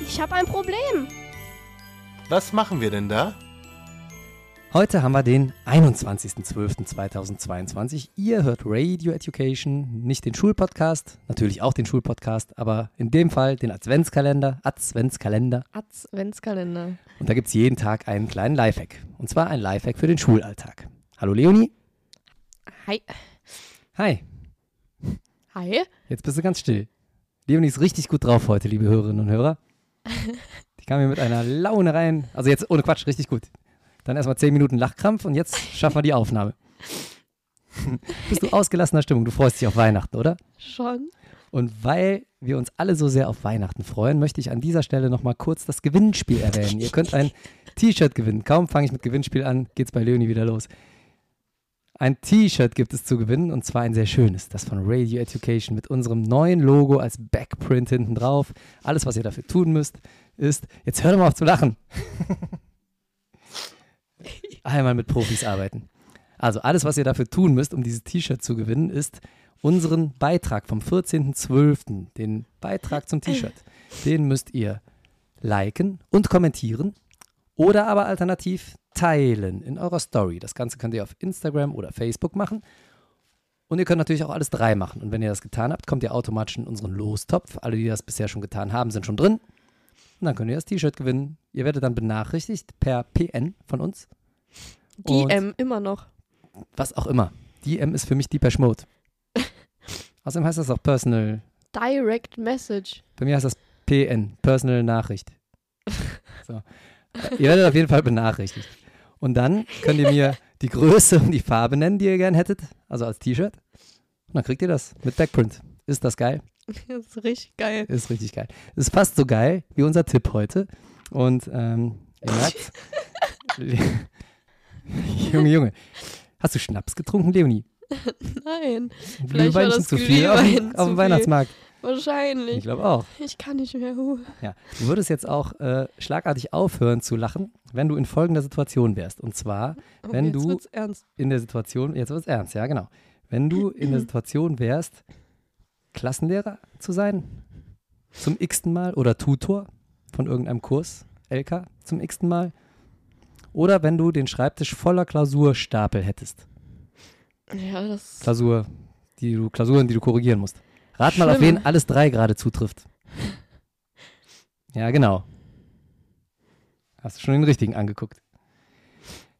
Ich habe ein Problem. Was machen wir denn da? Heute haben wir den 21.12.2022. Ihr hört Radio Education, nicht den Schulpodcast, natürlich auch den Schulpodcast, aber in dem Fall den Adventskalender, Adventskalender. Adventskalender. Und da gibt es jeden Tag einen kleinen Lifehack. Und zwar ein Lifehack für den Schulalltag. Hallo Leonie. Hi. Hi. Hi. Jetzt bist du ganz still. Leonie ist richtig gut drauf heute, liebe Hörerinnen und Hörer. Die kam hier mit einer Laune rein. Also jetzt ohne Quatsch, richtig gut. Dann erstmal zehn Minuten Lachkrampf und jetzt schaffen wir die Aufnahme. Bist du ausgelassener Stimmung? Du freust dich auf Weihnachten, oder? Schon. Und weil wir uns alle so sehr auf Weihnachten freuen, möchte ich an dieser Stelle nochmal kurz das Gewinnspiel erwähnen. Ihr könnt ein T-Shirt gewinnen. Kaum fange ich mit Gewinnspiel an, geht's bei Leonie wieder los. Ein T-Shirt gibt es zu gewinnen und zwar ein sehr schönes, das von Radio Education mit unserem neuen Logo als Backprint hinten drauf. Alles, was ihr dafür tun müsst, ist, jetzt hör doch mal auf zu lachen. Einmal mit Profis arbeiten. Also alles, was ihr dafür tun müsst, um dieses T-Shirt zu gewinnen, ist unseren Beitrag vom 14.12., den Beitrag zum T-Shirt, den müsst ihr liken und kommentieren oder aber alternativ teilen in eurer Story. Das Ganze könnt ihr auf Instagram oder Facebook machen. Und ihr könnt natürlich auch alles drei machen. Und wenn ihr das getan habt, kommt ihr automatisch in unseren Lostopf. Alle, die das bisher schon getan haben, sind schon drin. Und dann könnt ihr das T-Shirt gewinnen. Ihr werdet dann benachrichtigt per PN von uns. Die Und M immer noch. was auch immer. DM ist für mich Deepesh Mode. Außerdem heißt das auch Personal. Direct Message. Bei mir heißt das PN, Personal Nachricht. So. Ihr werdet auf jeden Fall benachrichtigt. Und dann könnt ihr mir die Größe und die Farbe nennen, die ihr gern hättet, also als T-Shirt. Und dann kriegt ihr das mit Backprint. Ist das geil? Das ist richtig geil. Ist richtig geil. Ist fast so geil wie unser Tipp heute. Und ähm, ihr merkt, Junge, Junge, hast du Schnaps getrunken, Leonie? Nein. Vielleicht war Glühwein das ist zu viel auf, auf dem viel. Weihnachtsmarkt. Ich Wahrscheinlich. glaube auch. Ich kann nicht mehr. Ja. Du würdest jetzt auch äh, schlagartig aufhören zu lachen, wenn du in folgender Situation wärst. Und zwar, Oh, Wenn du- in der Situation, jetzt wird es ernst, ja, genau. Wenn du in der Situation wärst, Klassenlehrer zu sein, zum x-ten Mal, oder Tutor von irgendeinem Kurs, LK, zum x-ten Mal, oder wenn du den Schreibtisch voller Klausurstapel hättest. Ja, das. Klausur, die du, Klausuren, die du korrigieren musst. Rat mal, auf Schlimm. wen alles drei gerade zutrifft. Ja, genau. Hast du schon den richtigen angeguckt.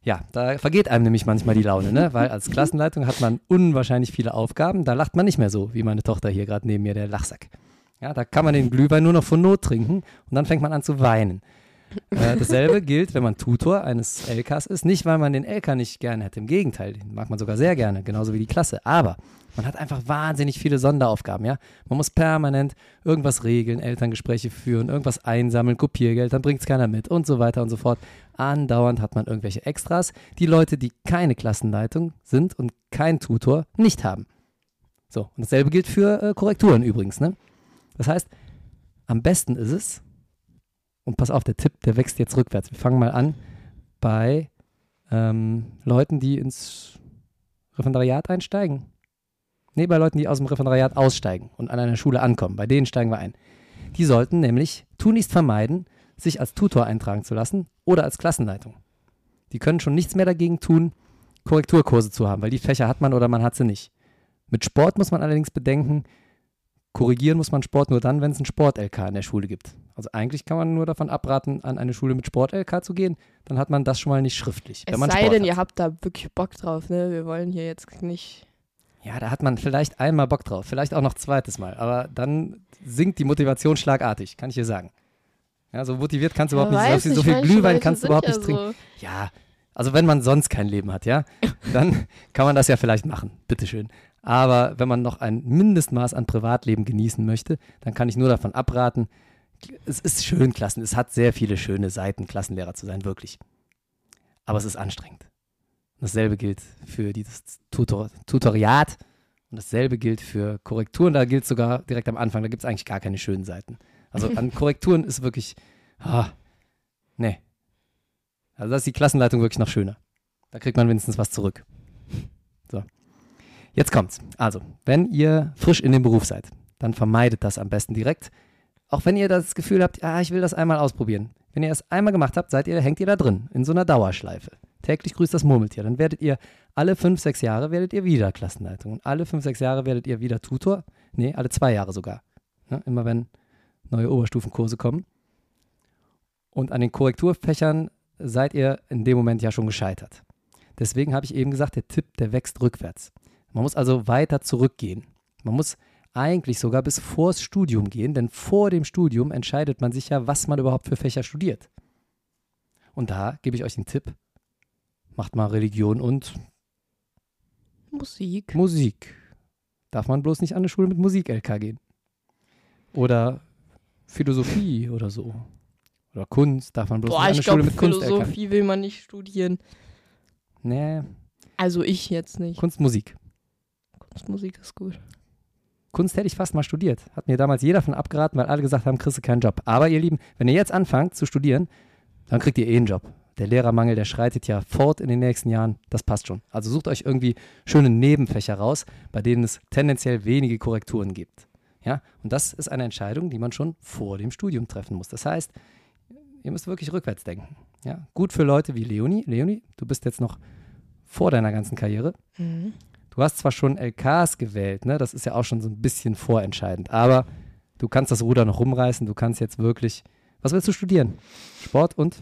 Ja, da vergeht einem nämlich manchmal die Laune, ne? Weil als Klassenleitung hat man unwahrscheinlich viele Aufgaben. Da lacht man nicht mehr so, wie meine Tochter hier gerade neben mir, der Lachsack. Ja, da kann man den Glühwein nur noch von Not trinken und dann fängt man an zu weinen. Äh, dasselbe gilt, wenn man Tutor eines LKs ist. Nicht, weil man den LK nicht gerne hätte. Im Gegenteil, den mag man sogar sehr gerne, genauso wie die Klasse. Aber man hat einfach wahnsinnig viele Sonderaufgaben, ja. Man muss permanent irgendwas regeln, Elterngespräche führen, irgendwas einsammeln, Kopiergeld, dann bringt es keiner mit und so weiter und so fort. Andauernd hat man irgendwelche Extras, die Leute, die keine Klassenleitung sind und kein Tutor, nicht haben. So, und dasselbe gilt für äh, Korrekturen übrigens, ne? Das heißt, am besten ist es, und pass auf, der Tipp, der wächst jetzt rückwärts. Wir fangen mal an bei ähm, Leuten, die ins Referendariat einsteigen. Nee, bei Leuten, die aus dem Referendariat aussteigen und an einer Schule ankommen. Bei denen steigen wir ein. Die sollten nämlich tunlichst vermeiden, sich als Tutor eintragen zu lassen oder als Klassenleitung. Die können schon nichts mehr dagegen tun, Korrekturkurse zu haben, weil die Fächer hat man oder man hat sie nicht. Mit Sport muss man allerdings bedenken, korrigieren muss man Sport nur dann, wenn es einen Sport-LK in der Schule gibt. Also eigentlich kann man nur davon abraten, an eine Schule mit Sport-LK zu gehen. Dann hat man das schon mal nicht schriftlich. Es sei Sport denn, hat. ihr habt da wirklich Bock drauf, ne? Wir wollen hier jetzt nicht. Ja, da hat man vielleicht einmal Bock drauf, vielleicht auch noch zweites Mal, aber dann sinkt die Motivation schlagartig, kann ich dir sagen. Ja, so motiviert kannst du überhaupt Wer nicht, weiß so viel Glühwein kannst du überhaupt ja nicht trinken. So. Ja, also wenn man sonst kein Leben hat, ja, dann kann man das ja vielleicht machen, bitteschön. Aber wenn man noch ein Mindestmaß an Privatleben genießen möchte, dann kann ich nur davon abraten. Es ist schön, Klassen, es hat sehr viele schöne Seiten, Klassenlehrer zu sein, wirklich. Aber es ist anstrengend. Und dasselbe gilt für dieses Tutor Tutoriat und dasselbe gilt für Korrekturen. Da gilt sogar direkt am Anfang, da gibt es eigentlich gar keine schönen Seiten. Also an Korrekturen ist wirklich, ah, nee. Also da ist die Klassenleitung wirklich noch schöner. Da kriegt man wenigstens was zurück. So. Jetzt kommt's. Also, wenn ihr frisch in dem Beruf seid, dann vermeidet das am besten direkt. Auch wenn ihr das Gefühl habt, ah, ich will das einmal ausprobieren. Wenn ihr es einmal gemacht habt, seid ihr, hängt ihr da drin, in so einer Dauerschleife. Täglich grüßt das Murmeltier. Dann werdet ihr alle fünf, sechs Jahre werdet ihr wieder Klassenleitung. Und alle fünf, sechs Jahre werdet ihr wieder Tutor. Nee, alle zwei Jahre sogar. Ja, immer wenn neue Oberstufenkurse kommen. Und an den Korrekturfächern seid ihr in dem Moment ja schon gescheitert. Deswegen habe ich eben gesagt, der Tipp, der wächst rückwärts. Man muss also weiter zurückgehen. Man muss eigentlich sogar bis vors Studium gehen, denn vor dem Studium entscheidet man sich ja, was man überhaupt für Fächer studiert. Und da gebe ich euch den Tipp, macht mal Religion und Musik. Musik. Darf man bloß nicht an eine Schule mit Musik-LK gehen. Oder Philosophie oder so. Oder Kunst darf man bloß Boah, nicht an eine Schule mit Kunst-LK. Philosophie will man nicht studieren. Nee, Also ich jetzt nicht. Kunst, Musik. Ist gut. Kunst hätte ich fast mal studiert. Hat mir damals jeder von abgeraten, weil alle gesagt haben, kriegst du keinen Job. Aber ihr Lieben, wenn ihr jetzt anfangt zu studieren, dann kriegt ihr eh einen Job. Der Lehrermangel, der schreitet ja fort in den nächsten Jahren. Das passt schon. Also sucht euch irgendwie schöne Nebenfächer raus, bei denen es tendenziell wenige Korrekturen gibt. Ja, und das ist eine Entscheidung, die man schon vor dem Studium treffen muss. Das heißt, ihr müsst wirklich rückwärts denken. Ja, gut für Leute wie Leonie. Leonie, du bist jetzt noch vor deiner ganzen Karriere. Mhm. Du hast zwar schon LKs gewählt, ne? Das ist ja auch schon so ein bisschen vorentscheidend. Aber du kannst das Ruder noch rumreißen. Du kannst jetzt wirklich. Was willst du studieren? Sport und?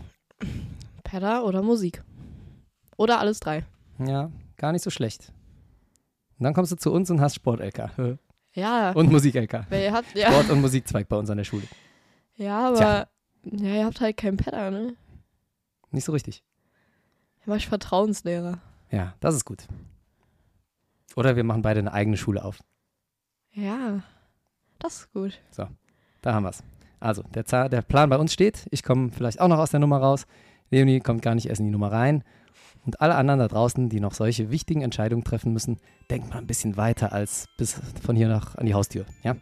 Pedda oder Musik. Oder alles drei. Ja, gar nicht so schlecht. Und dann kommst du zu uns und hast Sport-LK. Ja. Und Musik-LK. Ja. Sport- und Musikzweig bei uns an der Schule. Ja, aber Tja. ja, ihr habt halt keinen Pedda, ne? Nicht so richtig. Ich Vertrauenslehrer. Ja, das ist gut. Oder wir machen beide eine eigene Schule auf. Ja. Das ist gut. Da haben wir es. Also, der, Za- der Plan bei uns steht. Ich komme vielleicht auch noch aus der Nummer raus. Leonie kommt gar nicht erst in die Nummer rein. Und alle anderen da draußen, die noch solche wichtigen Entscheidungen treffen müssen, denkt mal ein bisschen weiter als bis von hier nach an die Haustür. Ja?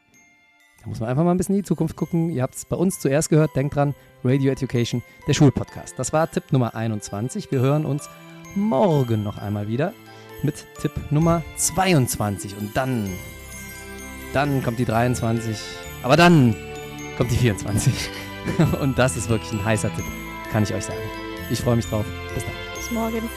Da muss man einfach mal ein bisschen in die Zukunft gucken. Ihr habt es bei uns zuerst gehört. Denkt dran, Radio Education, der Schulpodcast. Das war Tipp Nummer 21. Wir hören uns morgen noch einmal wieder mit Tipp Nummer 22. Und dann, dann kommt die 23. Aber dann kommt die 24. Und das ist wirklich ein heißer Tipp, kann ich euch sagen. Ich freue mich drauf. Bis dann. Bis morgen.